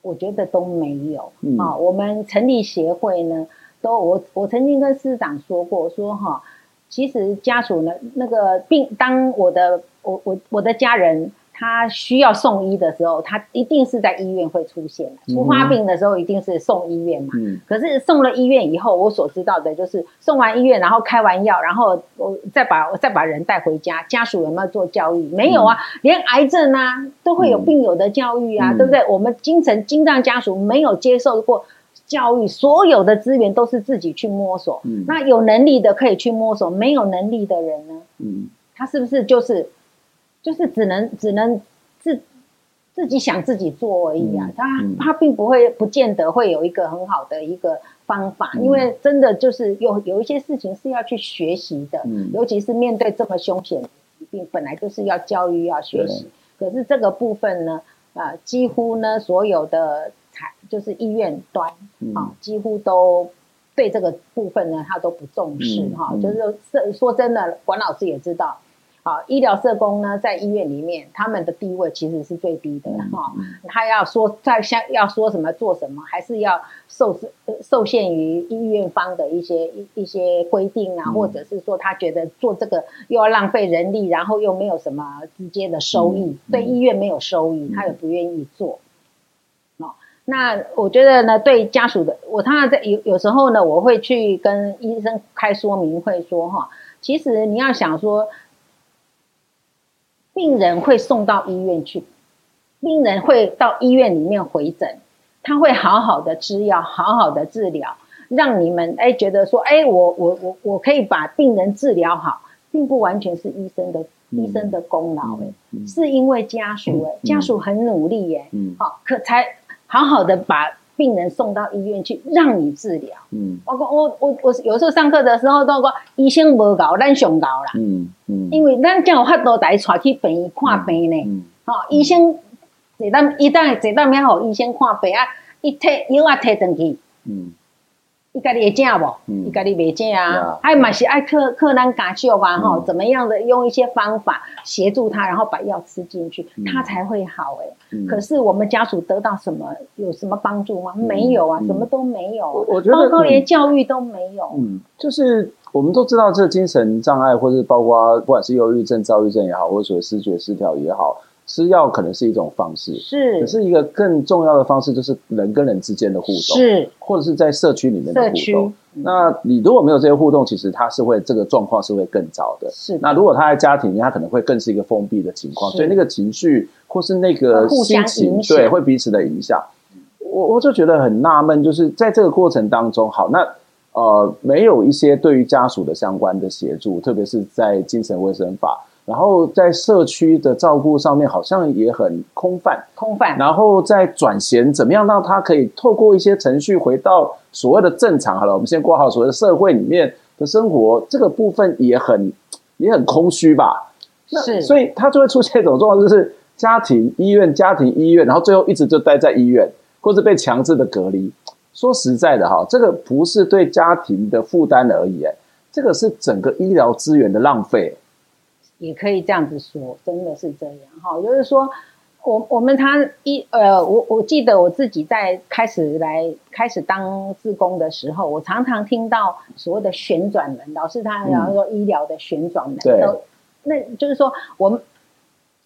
我觉得都没有。嗯、啊，我们成立协会呢，都我我曾经跟司长说过，说哈，其实家属呢，那个病，当我的我我我的家人。他需要送医的时候，他一定是在医院会出现。出发病的时候，一定是送医院嘛。嗯、可是送了医院以后，我所知道的就是送完医院，然后开完药，然后我再把我再把人带回家。家属有没有做教育？没有啊，嗯、连癌症啊都会有病友的教育啊，嗯、对不对？我们精神精障家属没有接受过教育，所有的资源都是自己去摸索。嗯、那有能力的可以去摸索，没有能力的人呢？嗯、他是不是就是？就是只能只能自自己想自己做而已啊，他他并不会不见得会有一个很好的一个方法，因为真的就是有有一些事情是要去学习的，尤其是面对这么凶险的疾病，本来就是要教育要学习，可是这个部分呢，啊，几乎呢所有的财就是医院端啊，几乎都对这个部分呢他都不重视哈，就是说说真的，管老师也知道。啊，医疗社工呢，在医院里面，他们的地位其实是最低的哈。他要说在像要说什么做什么，还是要受受限于医院方的一些一一些规定啊，嗯、或者是说他觉得做这个又要浪费人力，然后又没有什么直接的收益，对医院没有收益，他也不愿意做。那我觉得呢，对家属的，我常常在有有时候呢，我会去跟医生开说明会说哈，其实你要想说。病人会送到医院去，病人会到医院里面回诊，他会好好的吃药，好好的治疗，让你们哎觉得说，哎，我我我我可以把病人治疗好，并不完全是医生的、嗯、医生的功劳哎，嗯嗯、是因为家属哎，家属很努力耶，嗯，好，可才好好的把病人送到医院去让你治疗，嗯，我我我我有时候上课的时候都说，医生无搞，咱上搞啦，嗯嗯，因为咱才有法度带带去病院看病呢，好，医生一旦一旦一旦要好医生看病啊，一退药啊退转去，嗯。伊家己会正无？伊家己袂正啊！哎嘛是爱客客人家属啊吼，怎么样的用一些方法协助他，然后把药吃进去，他才会好哎。可是我们家属得到什么？有什么帮助吗？没有啊，什么都没有。我觉得包括连教育都没有。嗯，就是我们都知道，这精神障碍，或是包括不管是忧郁症、躁郁症也好，或者说思觉失调也好。吃药可能是一种方式，是，可是一个更重要的方式就是人跟人之间的互动，是，或者是在社区里面的互动。那你如果没有这些互动，其实他是会这个状况是会更糟的。是的，那如果他在家庭，他可能会更是一个封闭的情况，所以那个情绪或是那个心情，对，会彼此的影响。我我就觉得很纳闷，就是在这个过程当中，好，那呃，没有一些对于家属的相关的协助，特别是在精神卫生法。然后在社区的照顾上面好像也很空泛，空泛。然后在转衔，怎么样让他可以透过一些程序回到所谓的正常？好了，我们先挂号所谓的社会里面的生活，这个部分也很 也很空虚吧？是，所以他就会出现一种状况，就是家庭医院、家庭医院，然后最后一直就待在医院，或者被强制的隔离。说实在的哈，这个不是对家庭的负担而已，哎，这个是整个医疗资源的浪费。也可以这样子说，真的是这样哈。就是说，我我们他一呃，我我记得我自己在开始来开始当志工的时候，我常常听到所谓的旋转门，老师他然后说医疗的旋转门，对、嗯，那就是说我们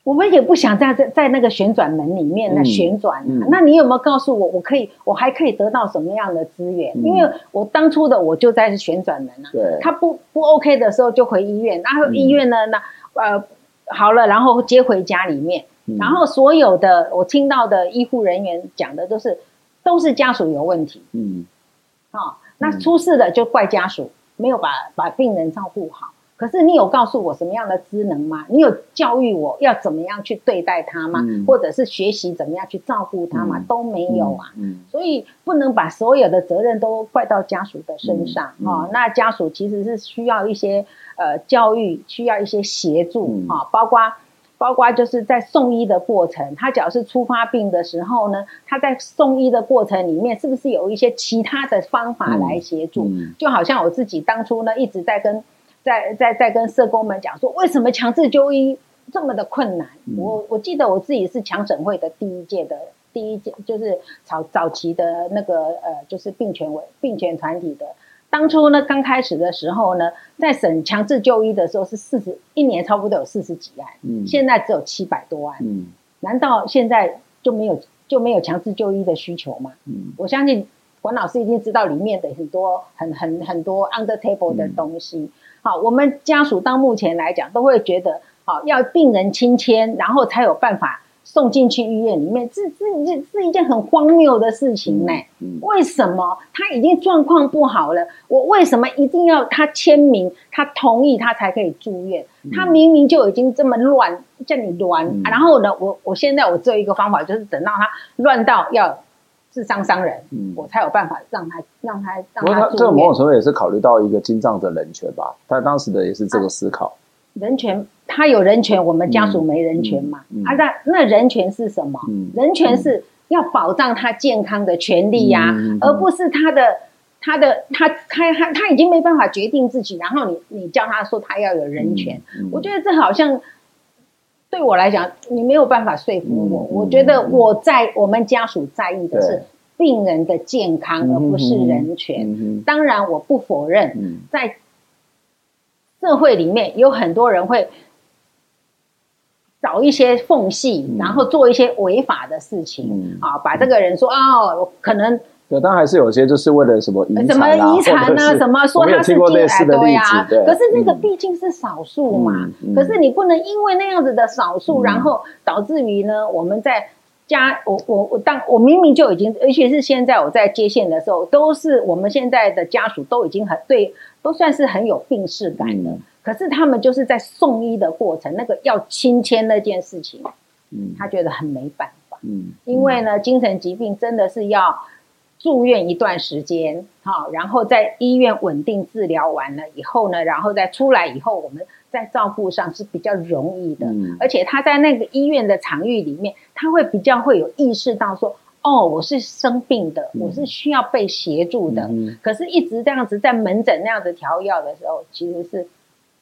我们也不想在在在那个旋转门里面呢旋转、啊。嗯嗯、那你有没有告诉我，我可以我还可以得到什么样的资源？嗯、因为我当初的我就在旋转门啊，对，他不不 OK 的时候就回医院，然后医院呢、嗯、那。呃，好了，然后接回家里面，嗯、然后所有的我听到的医护人员讲的都是，都是家属有问题，嗯，哦，那出事了就怪家属没有把把病人照顾好。可是你有告诉我什么样的职能吗？你有教育我要怎么样去对待他吗？嗯、或者是学习怎么样去照顾他吗？嗯、都没有啊。所以不能把所有的责任都怪到家属的身上啊。那家属其实是需要一些呃教育，需要一些协助啊。包括包括就是在送医的过程，他只要是初发病的时候呢，他在送医的过程里面，是不是有一些其他的方法来协助？嗯嗯、就好像我自己当初呢，一直在跟。在在在跟社工们讲说，为什么强制就医这么的困难？嗯、我我记得我自己是强审会的第一届的第一届，就是早早期的那个呃，就是病权委病权团体的。当初呢，刚开始的时候呢，在审强制就医的时候是四十一年，差不多有四十几案，嗯，现在只有七百多万，嗯，难道现在就没有就没有强制就医的需求吗？嗯，我相信管老师已经知道里面的很多很很很多 under table 的东西。嗯好，我们家属到目前来讲，都会觉得，好要病人亲签，然后才有办法送进去医院里面，这这这是一件很荒谬的事情呢。为什么他已经状况不好了，我为什么一定要他签名，他同意他才可以住院？嗯、他明明就已经这么乱，叫你乱，嗯、然后呢，我我现在我只有一个方法，就是等到他乱到要。自伤伤人，嗯，我才有办法让他让他让他。这个某种程度也是考虑到一个精障的人权吧？他当时的也是这个思考。人权，他有人权，我们家属没人权嘛？啊，那那人权是什么？人权是要保障他健康的权利呀，而不是他的他的他他他他已经没办法决定自己，然后你你叫他说他要有人权，我觉得这好像。对我来讲，你没有办法说服我。我觉得我在我们家属在意的是病人的健康，而不是人权。当然，我不否认，在社会里面有很多人会找一些缝隙，然后做一些违法的事情啊，把这个人说哦，可能。对，但还是有些就是为了什么遗产、啊、什么遗产呢？什么说他是进来对呀？对，可是那个毕竟是少数嘛。嗯嗯、可是你不能因为那样子的少数，嗯、然后导致于呢，我们在家，我我我当我明明就已经，而且是现在我在接线的时候，都是我们现在的家属都已经很对，都算是很有病逝感了。嗯、可是他们就是在送医的过程，那个要亲签那件事情，嗯，他觉得很没办法，嗯，因为呢，精神疾病真的是要住院一段时间，好，然后在医院稳定治疗完了以后呢，然后再出来以后，我们。在照顾上是比较容易的，嗯、而且他在那个医院的场域里面，他会比较会有意识到说，哦，我是生病的，嗯、我是需要被协助的。嗯、可是，一直这样子在门诊那样子调药的时候，其实是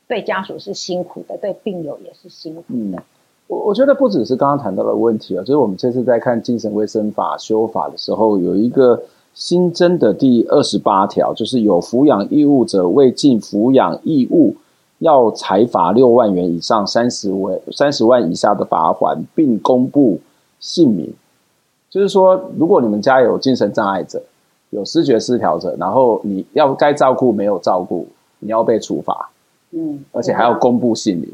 对家属是辛苦的，对病友也是辛苦的。我、嗯、我觉得不只是刚刚谈到的问题啊，就是我们这次在看精神卫生法修法的时候，有一个新增的第二十八条，就是有抚养义务者未尽抚养义务。要裁罚六万元以上三十万三十万以下的罚款，并公布姓名。就是说，如果你们家有精神障碍者、有视觉失调者，然后你要该照顾没有照顾，你要被处罚。嗯，而且还要公布姓名。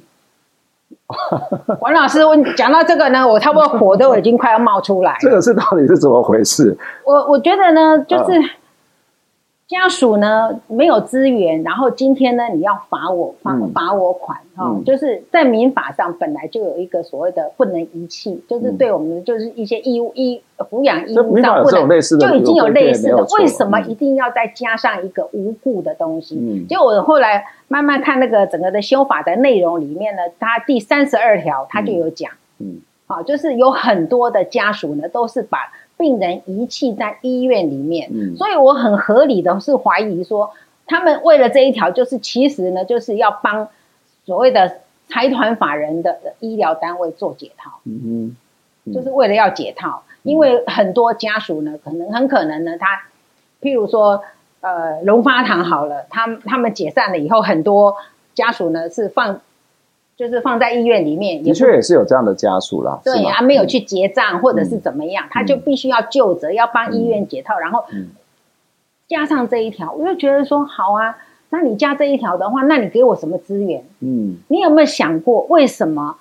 王老师，我讲到这个呢，我差不多火都已经快要冒出来。这个是到底是怎么回事？我我觉得呢，就是。嗯家属呢没有资源，然后今天呢你要罚我罚罚我款哈，嗯、就是在民法上本来就有一个所谓的不能遗弃，就是对我们就是一些义务义抚养义务上不能，就已经有类似的，为什么一定要再加上一个无故的东西？嗯、结果我后来慢慢看那个整个的修法的内容里面呢，它第三十二条它就有讲，嗯，好，就是有很多的家属呢都是把。病人遗弃在医院里面，嗯、所以我很合理的是怀疑说，他们为了这一条，就是其实呢，就是要帮所谓的财团法人的医疗单位做解套，嗯嗯、就是为了要解套，嗯、因为很多家属呢，可能很可能呢，他譬如说，呃，龙发堂好了，他他们解散了以后，很多家属呢是放。就是放在医院里面，的确也是有这样的家属啦。对，他没有去结账，或者是怎么样，他就必须要就责，要帮医院解套。然后加上这一条，我就觉得说好啊，那你加这一条的话，那你给我什么资源？嗯，你有没有想过为什么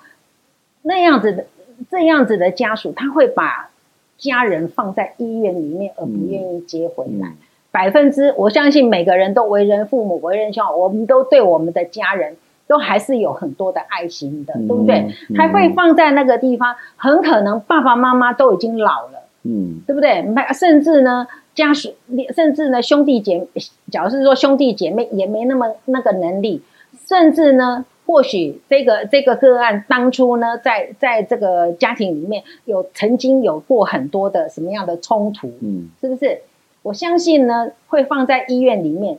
那样子的这样子的家属，他会把家人放在医院里面，而不愿意接回来？百分之我相信每个人都为人父母，为人兄，我们都对我们的家人。都还是有很多的爱心的，对不对？还会放在那个地方，很可能爸爸妈妈都已经老了，嗯，对不对？甚至呢，家属，甚至呢，兄弟姐妹，假如是说兄弟姐妹也没那么那个能力，甚至呢，或许这个这个个案当初呢，在在这个家庭里面有曾经有过很多的什么样的冲突，嗯，是不是？我相信呢，会放在医院里面。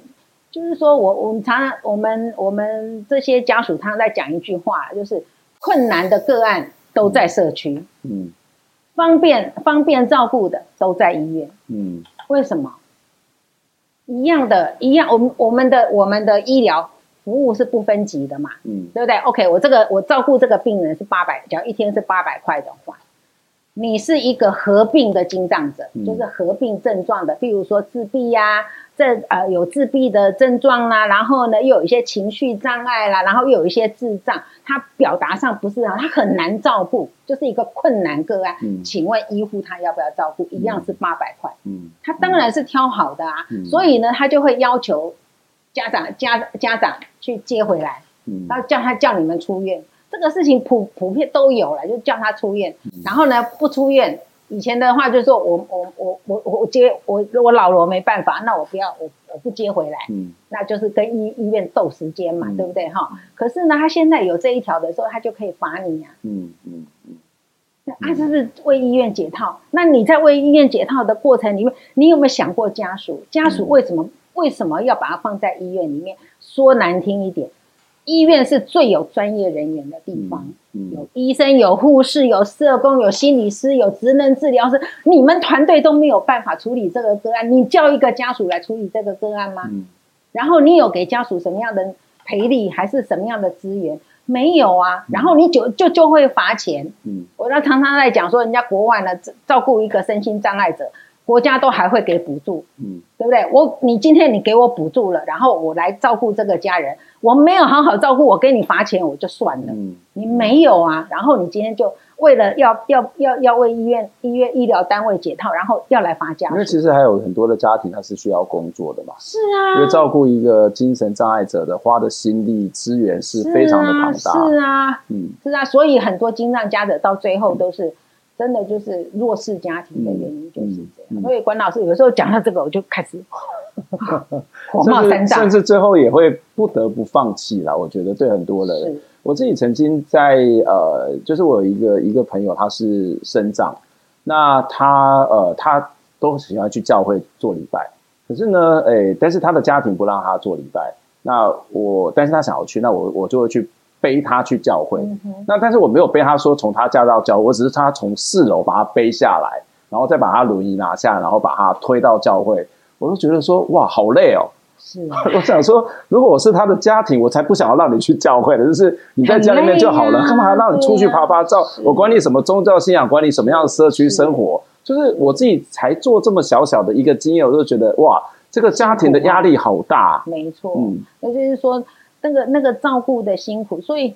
就是说我我们常常我们我们这些家属，常常在讲一句话，就是困难的个案都在社区，嗯，方便方便照顾的都在医院，嗯，为什么？一样的，一样，我们我们的我们的医疗服务是不分级的嘛，嗯，对不对？OK，我这个我照顾这个病人是八百，只要一天是八百块的话，你是一个合并的精障者，嗯、就是合并症状的，比如说自闭呀、啊。这呃有自闭的症状啦，然后呢又有一些情绪障碍啦，然后又有一些智障，他表达上不是啊，他很难照顾，就是一个困难个案。嗯，请问医护他要不要照顾？一样是八百块。嗯，他当然是挑好的啊，嗯，所以呢他就会要求家长家家长去接回来，嗯，然后叫他叫你们出院，这个事情普普遍都有了，就叫他出院，然后呢不出院。以前的话就是说我我我我我接我我老了我没办法，那我不要我我不接回来，嗯，那就是跟医医院斗时间嘛，嗯、对不对哈？可是呢，他现在有这一条的时候，他就可以罚你呀、啊嗯，嗯嗯嗯，那他是不是为医院解套？那你在为医院解套的过程里面，你有没有想过家属？家属为什么、嗯、为什么要把它放在医院里面？说难听一点。医院是最有专业人员的地方，嗯嗯、有医生、有护士、有社工、有心理师、有职能治疗师，你们团队都没有办法处理这个个案，你叫一个家属来处理这个个案吗？嗯、然后你有给家属什么样的赔礼，还是什么样的资源？没有啊，然后你就就就会罚钱。嗯，我常常在讲说，人家国外呢照顾一个身心障碍者，国家都还会给补助，嗯，对不对？我你今天你给我补助了，然后我来照顾这个家人，我没有好好照顾，我给你罚钱我就算了。嗯，你没有啊，然后你今天就为了要要要要为医院医院医疗单位解套，然后要来罚家属。因为其实还有很多的家庭他是需要工作的嘛。是啊，因为照顾一个精神障碍者的花的心力资源是非常的庞大。是啊，嗯，是啊，所以很多精障家者到最后都是。真的就是弱势家庭的原因就是这样，嗯嗯、所以关老师有时候讲到这个，我就开始 火冒三丈，甚至最后也会不得不放弃了。我觉得对很多人，我自己曾经在呃，就是我有一个一个朋友，他是生长，那他呃，他都喜欢去教会做礼拜，可是呢，哎、欸，但是他的家庭不让他做礼拜，那我，但是他想要去，那我我就会去。背他去教会，嗯、那但是我没有背他说从他家到教会，我只是他从四楼把他背下来，然后再把他轮椅拿下，然后把他推到教会。我都觉得说哇，好累哦。是，我想说，如果我是他的家庭，我才不想要让你去教会的，就是你在家里面就好了，干嘛还让你出去趴趴走？啊、我管你什么宗教信仰，管你什么样的社区生活，是就是我自己才做这么小小的一个经验，我就觉得哇，这个家庭的压力好大。没错，嗯，那就是说。那个那个照顾的辛苦，所以，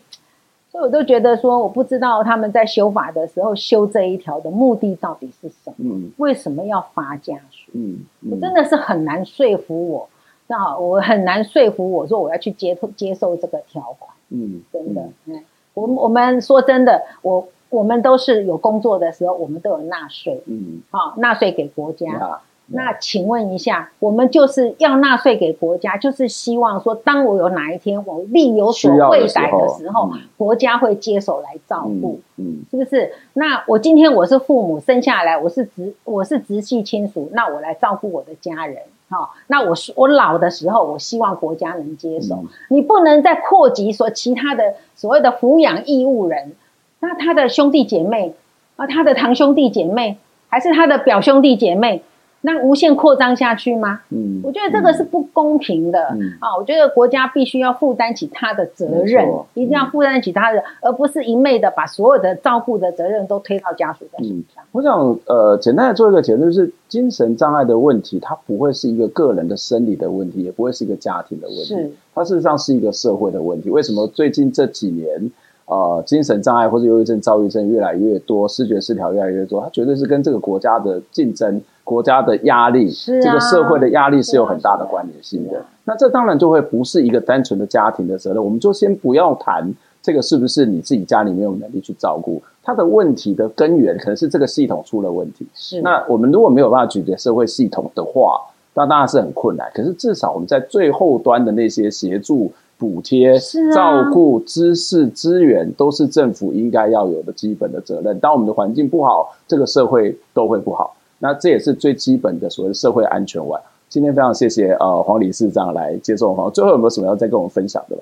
所以我都觉得说，我不知道他们在修法的时候修这一条的目的到底是什么？嗯，为什么要发家属？嗯，嗯，我真的是很难说服我，那我很难说服我说我要去接接受这个条款。嗯，真的，嗯，我我们说真的，我我们都是有工作的时候，我们都有纳税。嗯，好，纳税给国家。嗯那请问一下，我们就是要纳税给国家，就是希望说，当我有哪一天我力有所未逮的时候，嗯、国家会接手来照顾，嗯，嗯。是不是？那我今天我是父母生下来，我是直我是直系亲属，那我来照顾我的家人，好、哦，那我我老的时候，我希望国家能接手，嗯、你不能再扩及说其他的所谓的抚养义务人，那他的兄弟姐妹啊，他的堂兄弟姐妹，还是他的表兄弟姐妹？那无限扩张下去吗？嗯，我觉得这个是不公平的。嗯啊，我觉得国家必须要负担起他的责任，错一定要负担起他的，嗯、而不是一昧的把所有的照顾的责任都推到家属的身上。我想，呃，简单的做一个结论，就是精神障碍的问题，它不会是一个个人的生理的问题，也不会是一个家庭的问题，是它事实上是一个社会的问题。为什么最近这几年？呃，精神障碍或者忧郁症、躁郁症越来越多，视觉失调越来越多，它绝对是跟这个国家的竞争、国家的压力、啊、这个社会的压力是有很大的关联性的。啊啊啊、那这当然就会不是一个单纯的家庭的责任，我们就先不要谈这个是不是你自己家里没有能力去照顾。它的问题的根源可能是这个系统出了问题。是，那我们如果没有办法解决社会系统的话，那当然是很困难。可是至少我们在最后端的那些协助。补贴、啊、照顾、知识、资源，都是政府应该要有的基本的责任。当我们的环境不好，这个社会都会不好。那这也是最基本的所谓社会安全网。今天非常谢谢呃黄理事长来接受访问。最后有没有什么要再跟我们分享的？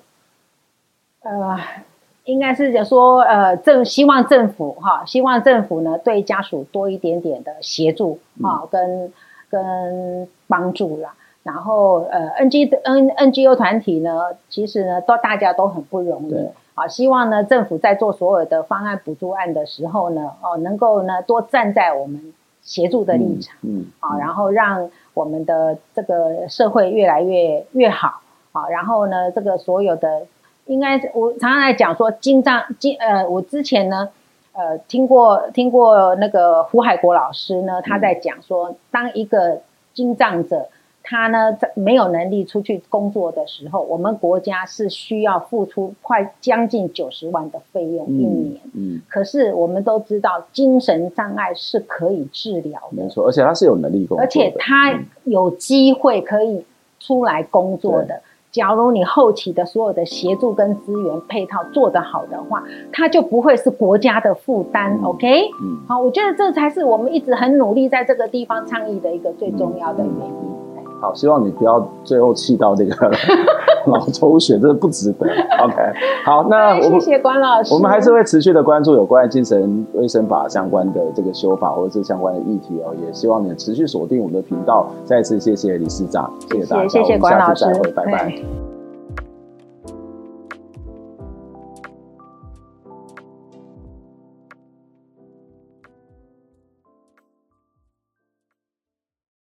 呃，应该是讲说呃政希望政府哈，希望政府呢对家属多一点点的协助啊、嗯，跟跟帮助啦。然后，呃，N G N N G O 团体呢，其实呢，都大家都很不容易。啊，希望呢，政府在做所有的方案补助案的时候呢，哦，能够呢多站在我们协助的立场，嗯，啊，然后让我们的这个社会越来越越好。啊，然后呢，这个所有的，应该我常常来讲说，经藏经呃，我之前呢，呃，听过听过那个胡海国老师呢，他在讲说，当一个经藏者。他呢，在没有能力出去工作的时候，我们国家是需要付出快将近九十万的费用一年。嗯，嗯，可是我们都知道，精神障碍是可以治疗的，没错，而且他是有能力工作，而且他有机会可以出来工作的。嗯、假如你后期的所有的协助跟资源配套做得好的话，他就不会是国家的负担。嗯、OK，嗯，好，我觉得这才是我们一直很努力在这个地方倡议的一个最重要的原因。嗯好，希望你不要最后气到这个脑抽血，这不值得。OK，好，那我们谢谢关老师，我们还是会持续的关注有关精神卫生法相关的这个修法或者是相关的议题哦，也希望你持续锁定我们的频道。再次谢谢理事长，谢谢大家，谢谢关老师，再会，拜拜。